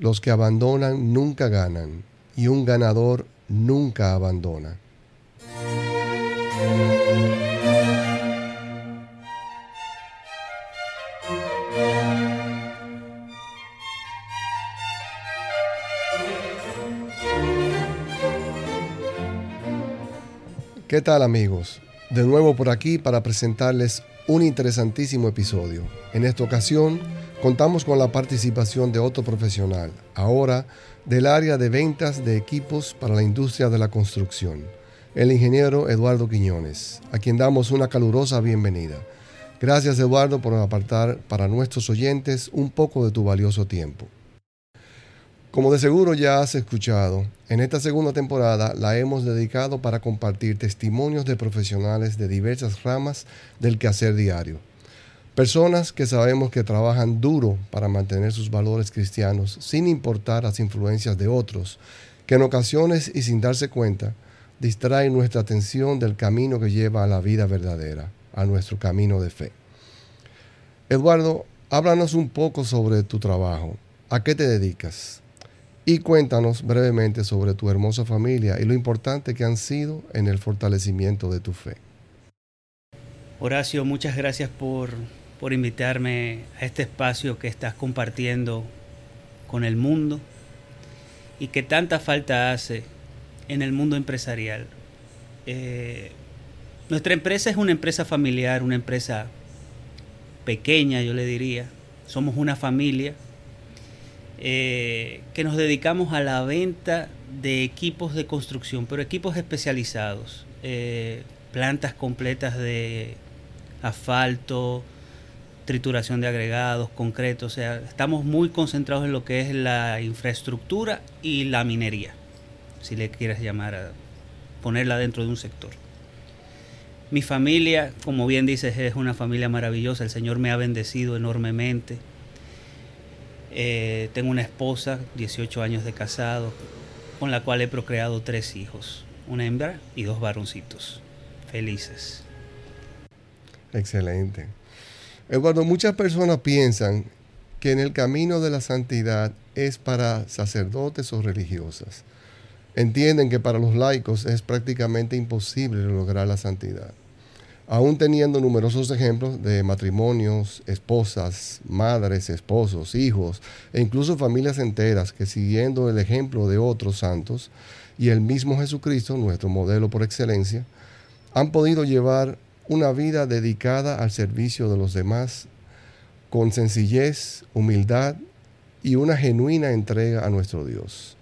Los que abandonan nunca ganan y un ganador nunca abandona. ¿Qué tal amigos? De nuevo por aquí para presentarles un interesantísimo episodio. En esta ocasión contamos con la participación de otro profesional, ahora del área de ventas de equipos para la industria de la construcción, el ingeniero Eduardo Quiñones, a quien damos una calurosa bienvenida. Gracias Eduardo por apartar para nuestros oyentes un poco de tu valioso tiempo. Como de seguro ya has escuchado, en esta segunda temporada la hemos dedicado para compartir testimonios de profesionales de diversas ramas del quehacer diario. Personas que sabemos que trabajan duro para mantener sus valores cristianos sin importar las influencias de otros, que en ocasiones y sin darse cuenta distraen nuestra atención del camino que lleva a la vida verdadera, a nuestro camino de fe. Eduardo, háblanos un poco sobre tu trabajo. ¿A qué te dedicas? y cuéntanos brevemente sobre tu hermosa familia y lo importante que han sido en el fortalecimiento de tu fe. Horacio, muchas gracias por, por invitarme a este espacio que estás compartiendo con el mundo y que tanta falta hace en el mundo empresarial. Eh, nuestra empresa es una empresa familiar, una empresa pequeña, yo le diría. Somos una familia eh, que nos dedicamos a la venta de equipos de construcción, pero equipos especializados, eh, plantas completas de asfalto, trituración de agregados, concreto, o sea, estamos muy concentrados en lo que es la infraestructura y la minería, si le quieres llamar a ponerla dentro de un sector. Mi familia, como bien dices, es una familia maravillosa, el Señor me ha bendecido enormemente eh, tengo una esposa, 18 años de casado, con la cual he procreado tres hijos, una hembra y dos varoncitos. Felices. Excelente. Eduardo, muchas personas piensan que en el camino de la santidad es para sacerdotes o religiosas. Entienden que para los laicos es prácticamente imposible lograr la santidad aún teniendo numerosos ejemplos de matrimonios, esposas, madres, esposos, hijos e incluso familias enteras que siguiendo el ejemplo de otros santos y el mismo Jesucristo, nuestro modelo por excelencia, han podido llevar una vida dedicada al servicio de los demás con sencillez, humildad y una genuina entrega a nuestro Dios.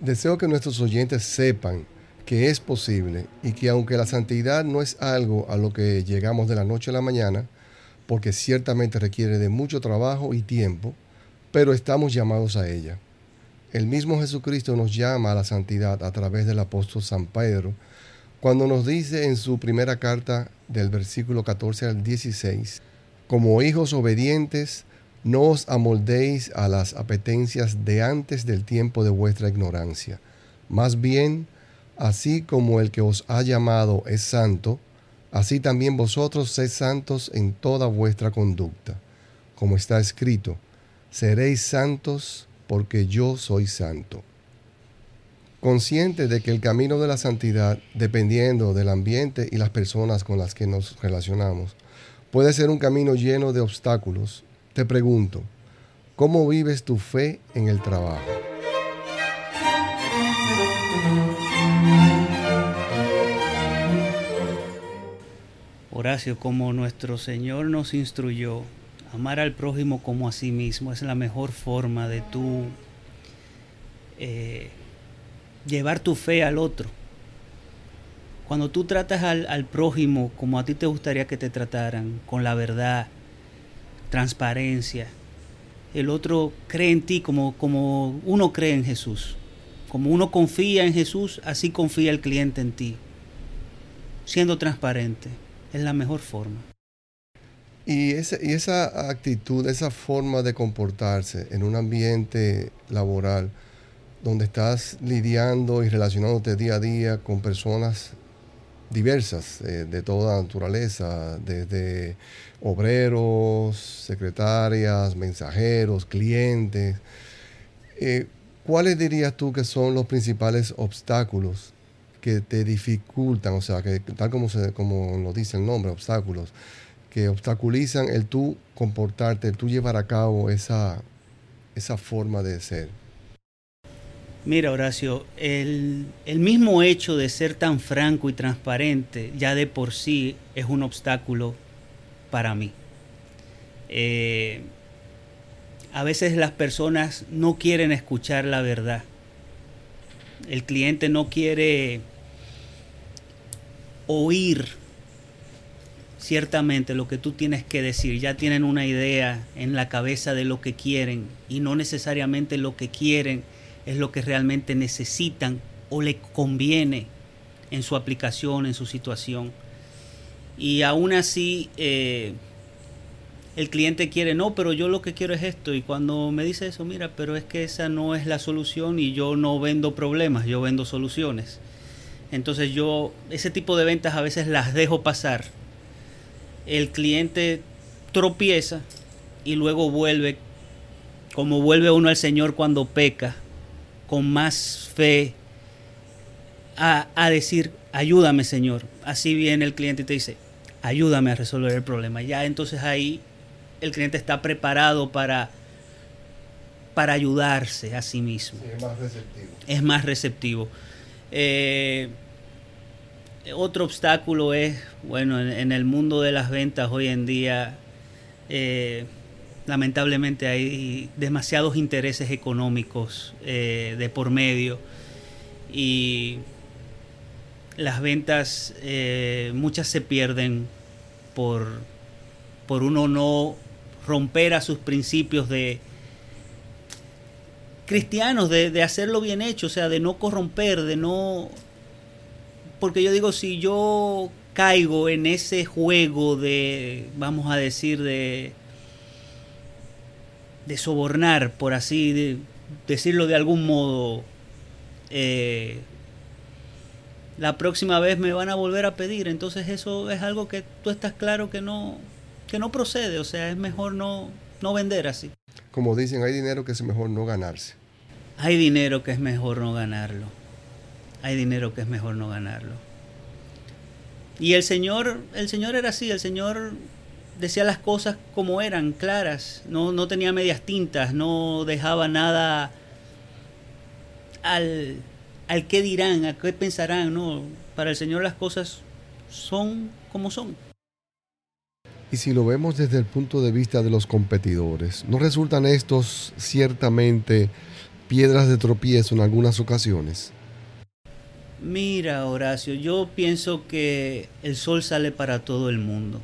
Deseo que nuestros oyentes sepan que es posible y que aunque la santidad no es algo a lo que llegamos de la noche a la mañana, porque ciertamente requiere de mucho trabajo y tiempo, pero estamos llamados a ella. El mismo Jesucristo nos llama a la santidad a través del apóstol San Pedro, cuando nos dice en su primera carta del versículo 14 al 16, como hijos obedientes, no os amoldéis a las apetencias de antes del tiempo de vuestra ignorancia, más bien, Así como el que os ha llamado es santo, así también vosotros sed santos en toda vuestra conducta. Como está escrito, seréis santos porque yo soy santo. Consciente de que el camino de la santidad, dependiendo del ambiente y las personas con las que nos relacionamos, puede ser un camino lleno de obstáculos, te pregunto, ¿cómo vives tu fe en el trabajo? Horacio, como nuestro Señor nos instruyó, amar al prójimo como a sí mismo es la mejor forma de tú eh, llevar tu fe al otro. Cuando tú tratas al, al prójimo como a ti te gustaría que te trataran, con la verdad, transparencia, el otro cree en ti como, como uno cree en Jesús. Como uno confía en Jesús, así confía el cliente en ti, siendo transparente es la mejor forma. Y y esa actitud, esa forma de comportarse en un ambiente laboral donde estás lidiando y relacionándote día a día con personas diversas eh, de toda naturaleza, desde obreros, secretarias, mensajeros, clientes, Eh, ¿Cuáles dirías tú que son los principales obstáculos que te dificultan, o sea, que tal como, se, como lo dice el nombre, obstáculos, que obstaculizan el tú comportarte, el tú llevar a cabo esa, esa forma de ser? Mira, Horacio, el, el, mismo hecho de ser tan franco y transparente ya de por sí es un obstáculo para mí. Eh, a veces las personas no quieren escuchar la verdad. El cliente no quiere oír ciertamente lo que tú tienes que decir. Ya tienen una idea en la cabeza de lo que quieren y no necesariamente lo que quieren es lo que realmente necesitan o le conviene en su aplicación, en su situación. Y aún así, eh, el cliente quiere, no, pero yo lo que quiero es esto. Y cuando me dice eso, mira, pero es que esa no es la solución y yo no vendo problemas, yo vendo soluciones. Entonces yo ese tipo de ventas a veces las dejo pasar. El cliente tropieza y luego vuelve, como vuelve uno al Señor cuando peca, con más fe a, a decir, ayúdame Señor. Así viene el cliente y te dice, ayúdame a resolver el problema. Ya entonces ahí el cliente está preparado para, para ayudarse a sí mismo. es más receptivo. Es más receptivo. Eh, otro obstáculo es, bueno, en, el mundo de las ventas hoy en día, eh, lamentablemente hay demasiados intereses económicos eh, de por medio. Y las ventas muchas se pierden por, por uno no romper a sus principios de cristianos, de, hacerlo bien hecho, o sea, de no corromper, de no... Porque yo digo, si yo caigo en ese juego de, vamos a decir, de, de sobornar, por así decirlo de algún modo, eh, la próxima vez me van a volver a pedir. Entonces eso es algo que tú estás claro que no, que no procede, o sea, es mejor no, no vender así. Como dicen, hay dinero que es mejor no ganarse. Hay dinero que es mejor no ganarlo. Hay dinero que es mejor no ganarlo. Y el Señor, el Señor era así, el Señor decía las cosas como eran, claras, no, no tenía medias tintas, no dejaba nada al, al qué dirán, a qué pensarán, no. Para el Señor las cosas son como son. Y si lo vemos desde el punto de vista de los competidores, ¿no resultan estos ciertamente piedras de tropiezo en algunas ocasiones? Mira, Horacio, yo pienso que el sol sale para todo el mundo.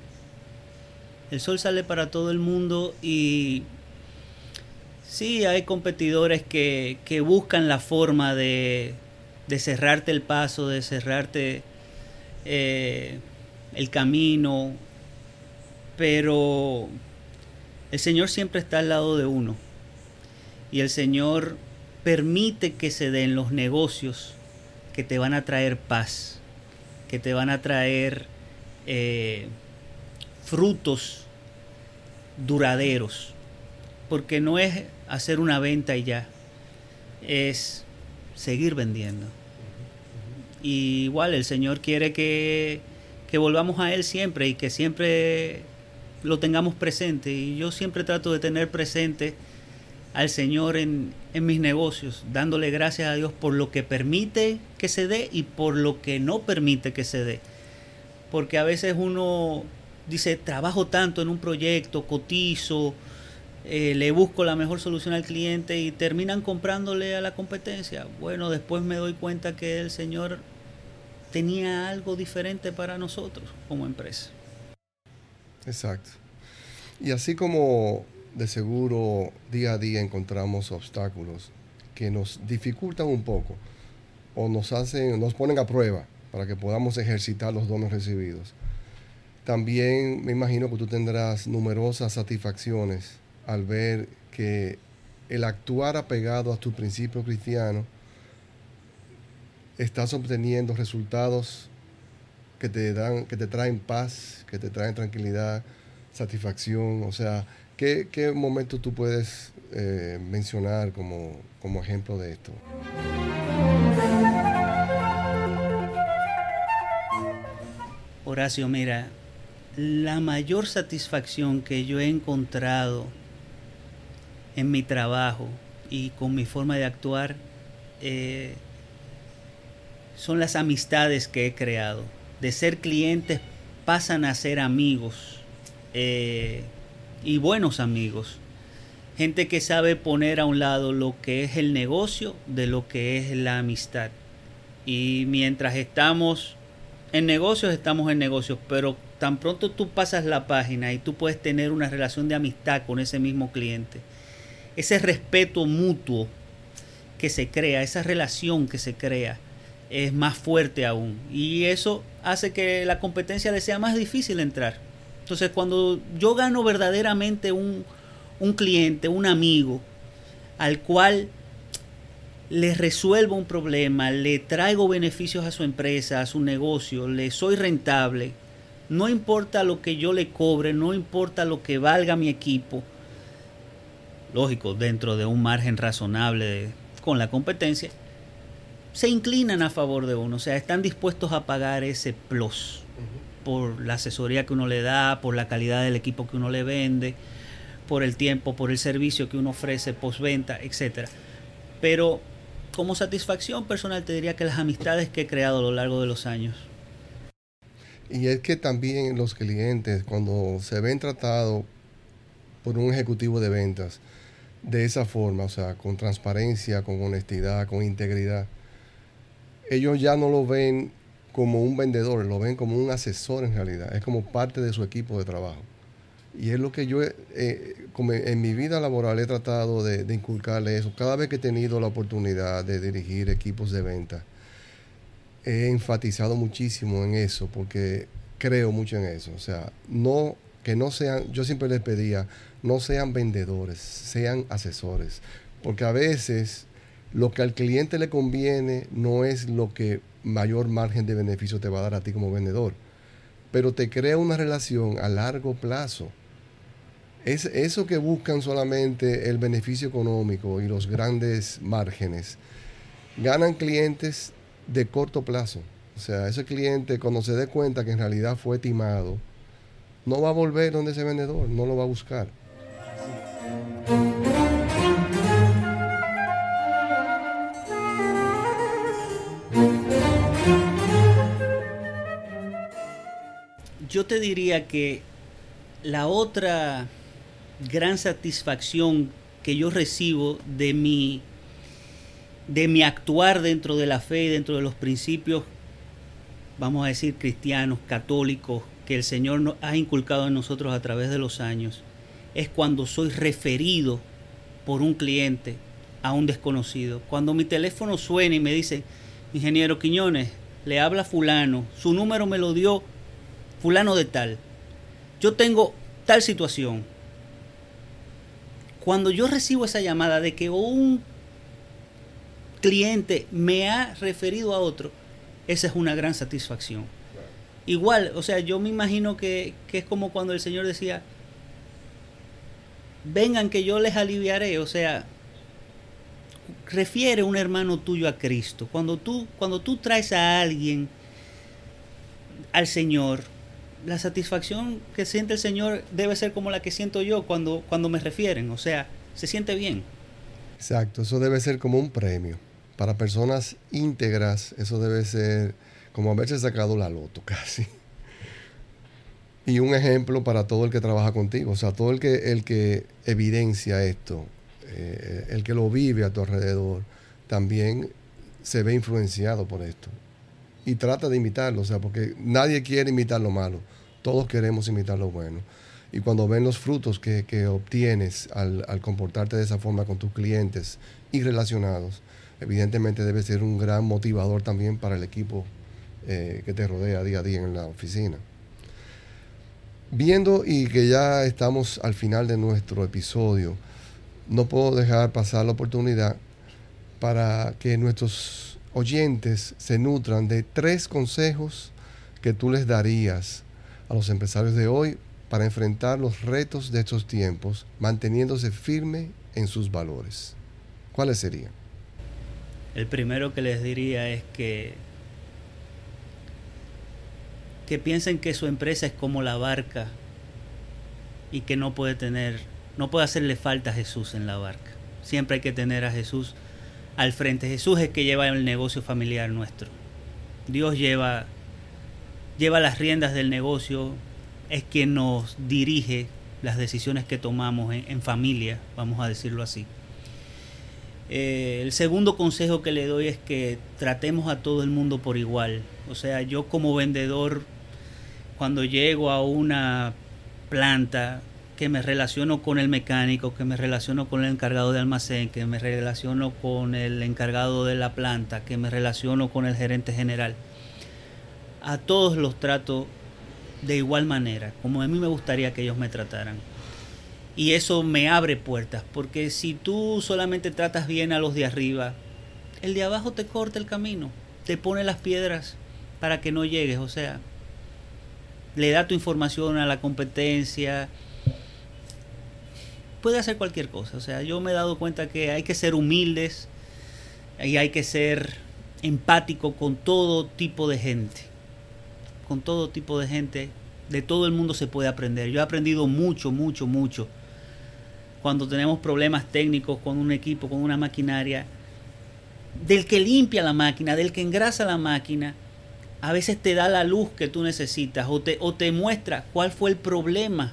El sol sale para todo el mundo y sí hay competidores que, buscan la forma de, cerrarte el paso, de cerrarte eh, el camino, pero el Señor siempre está al lado de uno. Y el Señor permite que se den los negocios que te van a traer paz, que te van a traer eh, frutos duraderos. Porque no es hacer una venta y ya, es seguir vendiendo. Y igual el Señor quiere que, que volvamos a Él siempre y que siempre lo tengamos presente. Y yo siempre trato de tener presente al Señor en, en, mis negocios, dándole gracias a Dios por lo que permite que se dé y por lo que no permite que se dé. Porque a veces uno dice, trabajo tanto en un proyecto, cotizo, eh, le busco la mejor solución al cliente y terminan comprándole a la competencia. Bueno, después me doy cuenta que el Señor tenía algo diferente para nosotros como empresa. Exacto. Y así como de seguro día a día encontramos obstáculos que nos dificultan un poco o nos hacen, nos ponen a prueba para que podamos ejercitar los dones recibidos. También me imagino que tú tendrás numerosas satisfacciones al ver que el actuar apegado a tu principio cristiano estás obteniendo resultados que te dan, que te traen paz, que te traen tranquilidad, satisfacción. O sea, ¿qué, qué momento tú puedes eh, mencionar como, como ejemplo de esto? Horacio, mira, la mayor satisfacción que yo he encontrado en mi trabajo y con mi forma de actuar eh, son las amistades que he creado. De ser clientes pasan a ser amigos eh, y buenos amigos. Gente que sabe poner a un lado lo que es el negocio de lo que es la amistad. Y mientras estamos en negocios, estamos en negocios, pero tan pronto tú pasas la página y tú puedes tener una relación de amistad con ese mismo cliente, ese respeto mutuo que se crea, esa relación que se crea, es más fuerte aún. Y eso hace que la competencia le sea más difícil entrar. Entonces, cuando yo gano verdaderamente un, un cliente, un amigo, al cual le resuelvo un problema, le traigo beneficios a su empresa, a su negocio, le soy rentable, no importa lo que yo le cobre, no importa lo que valga mi equipo, lógico, dentro de un margen razonable con la competencia, se inclinan a favor de uno, o sea, están dispuestos a pagar ese plus por la asesoría que uno le da, por la calidad del equipo que uno le vende, por el tiempo, por el servicio que uno ofrece postventa, etcétera. Pero como satisfacción personal te diría que las amistades que he creado a lo largo de los años. Y es que también los clientes, cuando se ven tratados por un ejecutivo de ventas de esa forma, o sea, con transparencia, con honestidad, con integridad, ellos ya no lo ven como un vendedor, lo ven como un asesor en realidad, es como parte de su equipo de trabajo. Y es lo que yo eh, en mi vida laboral he tratado de, de, inculcarle eso. Cada vez que he tenido la oportunidad de dirigir equipos de venta, he enfatizado muchísimo en eso porque creo mucho en eso. O sea, no que no sean, yo siempre les pedía, no sean vendedores, sean asesores. Porque a veces lo que al cliente le conviene no es lo que mayor margen de beneficio te va a dar a ti como vendedor, pero te crea una relación a largo plazo. Es eso que buscan solamente el beneficio económico y los grandes márgenes. Ganan clientes de corto plazo. O sea, ese cliente cuando se dé cuenta que en realidad fue timado, no va a volver donde ese vendedor, no lo va a buscar. Yo te diría que la otra gran satisfacción que yo recibo de mi, de mi actuar dentro de la fe y dentro de los principios, vamos a decir, cristianos, católicos, que el Señor nos ha inculcado en nosotros a través de los años, es cuando soy referido por un cliente a un desconocido. Cuando mi teléfono suena y me dice, ingeniero Quiñones, le habla fulano, su número me lo dio fulano de tal, yo tengo tal situación. Cuando yo recibo esa llamada de que un cliente me ha referido a otro, esa es una gran satisfacción. Igual, o sea, yo me imagino que, que es como cuando el Señor decía, vengan que yo les aliviaré, o sea, refiere un hermano tuyo a Cristo. Cuando tú, cuando tú traes a alguien al Señor, la satisfacción que siente el Señor debe ser como la que siento yo cuando, cuando me refieren, o sea, se siente bien. Exacto, eso debe ser como un premio. Para personas íntegras, eso debe ser como haberse sacado la loto casi. Y un ejemplo para todo el que trabaja contigo, o sea, todo el que, el que evidencia esto, eh, el que lo vive a tu alrededor, también se ve influenciado por esto y trata de imitarlo, o sea, porque nadie quiere imitar lo malo, todos queremos imitar lo bueno. Y cuando ven los frutos que, obtienes al, comportarte de esa forma con tus clientes y relacionados, evidentemente debe ser un gran motivador también para el equipo eh, que te rodea día a día en la oficina. Viendo y que ya estamos al final de nuestro episodio, no puedo dejar pasar la oportunidad para que nuestros oyentes se nutran de tres consejos que tú les darías a los empresarios de hoy para enfrentar los retos de estos tiempos, manteniéndose firme en sus valores, ¿cuáles serían? El primero que les diría es que que piensen que su empresa es como la barca y que no puede tener, no puede hacerle falta a Jesús en la barca. Siempre hay que tener a Jesús al frente. Jesús es que lleva el negocio familiar nuestro. Dios lleva, lleva las riendas del negocio, es quien nos dirige las decisiones que tomamos en, familia, vamos a decirlo así. Eh, el segundo consejo que le doy es que tratemos a todo el mundo por igual. O sea, yo como vendedor, cuando llego a una planta, que me relaciono con el mecánico, que me relaciono con el encargado de almacén, que me relaciono con el encargado de la planta, que me relaciono con el gerente general. A todos los trato de igual manera, como a mí me gustaría que ellos me trataran. Y eso me abre puertas, porque si tú solamente tratas bien a los de arriba, el de abajo te corta el camino, te pone las piedras para que no llegues, o sea, le da tu información a la competencia, puede hacer cualquier cosa. O sea, yo me he dado cuenta que hay que ser humildes y hay que ser empático con todo tipo de gente. Con todo tipo de gente. De todo el mundo se puede aprender. Yo he aprendido mucho, mucho, mucho. Cuando tenemos problemas técnicos con un equipo, con una maquinaria. Del que limpia la máquina, del que engrasa la máquina, a veces te da la luz que tú necesitas o te, o te muestra cuál fue el problema,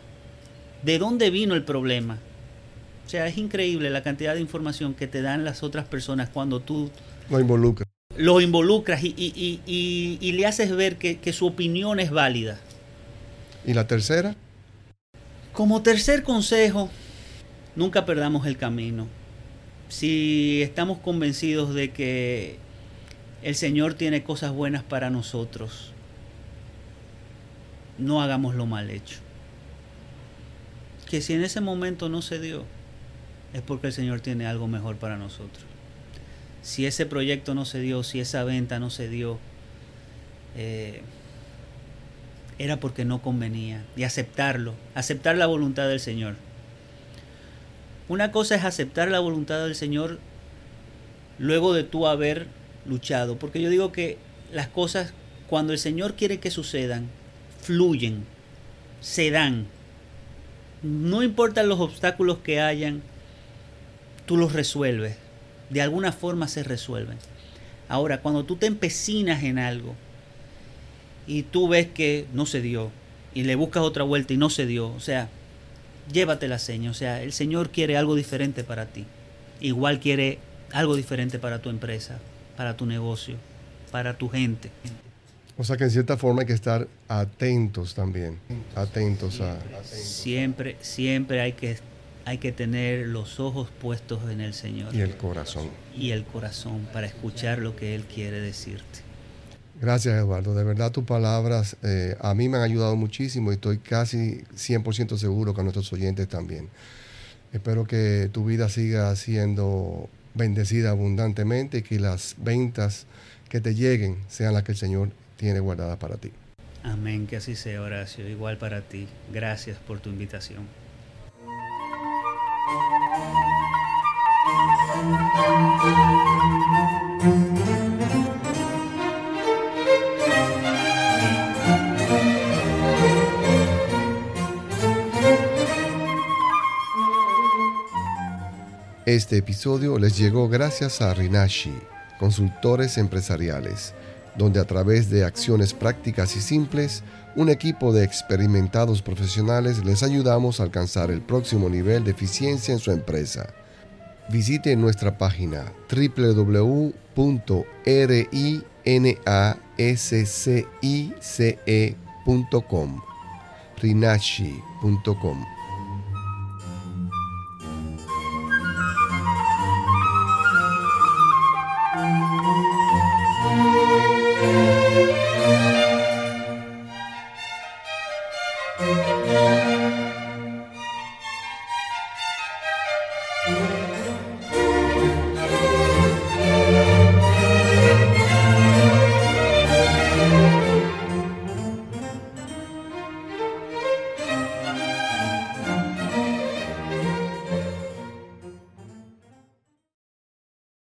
de dónde vino el problema. O sea, es increíble la cantidad de información que te dan las otras personas cuando tú lo involucras. Lo involucras y, le haces ver que, que su opinión es válida. ¿Y la tercera? Como tercer consejo, nunca perdamos el camino. Si estamos convencidos de que el Señor tiene cosas buenas para nosotros, no hagamos lo mal hecho. Que si en ese momento no se dio, es porque el Señor tiene algo mejor para nosotros. Si ese proyecto no se dio, si esa venta no se dio, eh, era porque no convenía. Y aceptarlo, aceptar la voluntad del Señor. Una cosa es aceptar la voluntad del Señor luego de tú haber luchado. Porque yo digo que las cosas, cuando el Señor quiere que sucedan, fluyen, se dan. No importan los obstáculos que hayan, tú los resuelves. De alguna forma se resuelven. Ahora, cuando tú te empecinas en algo y tú ves que no se dio y le buscas otra vuelta y no se dio, o sea, llévate la seña. O sea, el Señor quiere algo diferente para ti. Igual quiere algo diferente para tu empresa, para tu negocio, para tu gente. O sea que en cierta forma hay que estar atentos también, atentos a... Siempre, siempre hay que hay que tener los ojos puestos en el Señor. Y el corazón. Y el corazón para escuchar lo que Él quiere decirte. Gracias Eduardo, de verdad tus palabras eh, a mí me han ayudado muchísimo y estoy casi 100% seguro que a nuestros oyentes también. Espero que tu vida siga siendo bendecida abundantemente y que las ventas que te lleguen sean las que el Señor tiene guardadas para ti. Amén, que así sea Horacio, igual para ti. Gracias por tu invitación. Este episodio les llegó gracias a Rinashi, consultores empresariales, donde a través de acciones prácticas y simples, un equipo de experimentados profesionales les ayudamos a alcanzar el próximo nivel de eficiencia en su empresa. Visite nuestra página www.rinascice.com rinashi.com